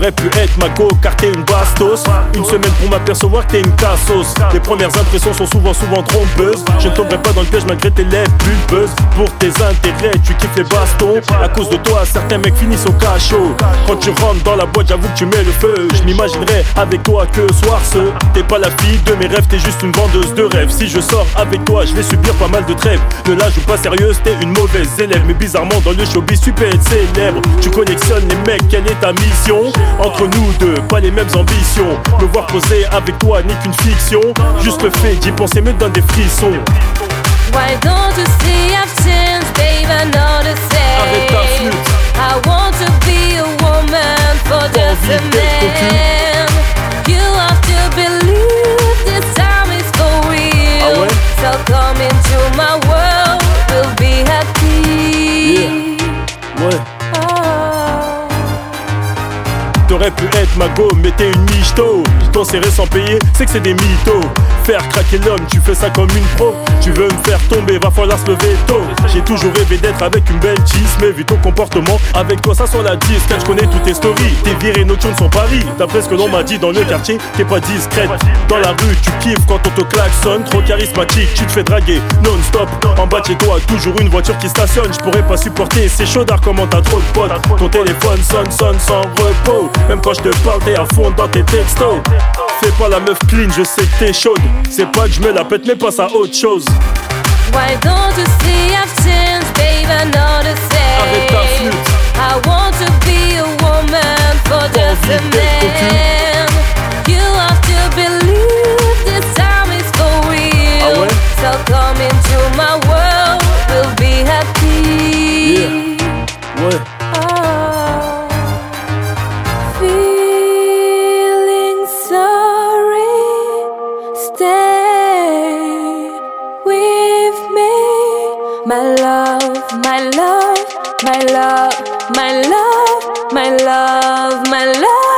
same. T'aurais pu être ma go car t'es une bastos. Une semaine pour m'apercevoir que t'es une cassos. Les premières impressions sont souvent souvent trompeuses. Je ne tomberai pas dans le piège malgré tes lèvres pulpeuses Pour tes intérêts tu kiffes les bastons. À cause de toi certains mecs finissent au cachot. Quand tu rentres dans la boîte j'avoue que tu mets le feu. Je m'imaginerais avec toi que soir ce T'es pas la fille de mes rêves t'es juste une vendeuse de rêves. Si je sors avec toi je vais subir pas mal de trêves. Ne la joue pas sérieuse t'es une mauvaise élève. Mais bizarrement dans le showbiz tu peux être célèbre. Tu collectionnes les mecs quelle est ta mission? Entre nous deux, pas les mêmes ambitions. Me voir poser avec toi n'est qu'une fiction. Juste le fait d'y penser me donne des frissons. Why don't you see I've changed, babe? I know the Avec ta same. flûte. T'aurais pu être ma go, mais t'es une michto. T'en serrer sans payer, c'est que c'est des mythos. Faire craquer l'homme, tu fais ça comme une pro. Tu veux me faire tomber, va falloir se lever tôt. J'ai toujours rêvé d'être avec une belle cheese, mais vu ton comportement, avec toi ça sent la disque. Je connais toutes tes stories, tes virées nocturnes sont Paris. D'après ce que l'on m'a dit dans le quartier, t'es pas discrète. Dans la rue, tu kiffes quand on te klaxonne. Trop charismatique, tu te fais draguer non-stop. En bas chez toi, toujours une voiture qui stationne. Je pourrais pas supporter ces chaudards, comment t'as trop de potes. Ton téléphone sonne, sonne sans repos. Même quand je te parle, t'es à fond dans tes textos. Fais pas la meuf clean, je sais que t'es chaude. C'est pas que je me la pète, mais passe à autre chose. Why don't you see I've changed, babe? I know the same. Avec ta flûte. I want to be a woman for just a envie stay with me, my love, my love, my love, my love, my love, my love.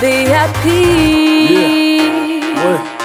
be at peace. Yeah.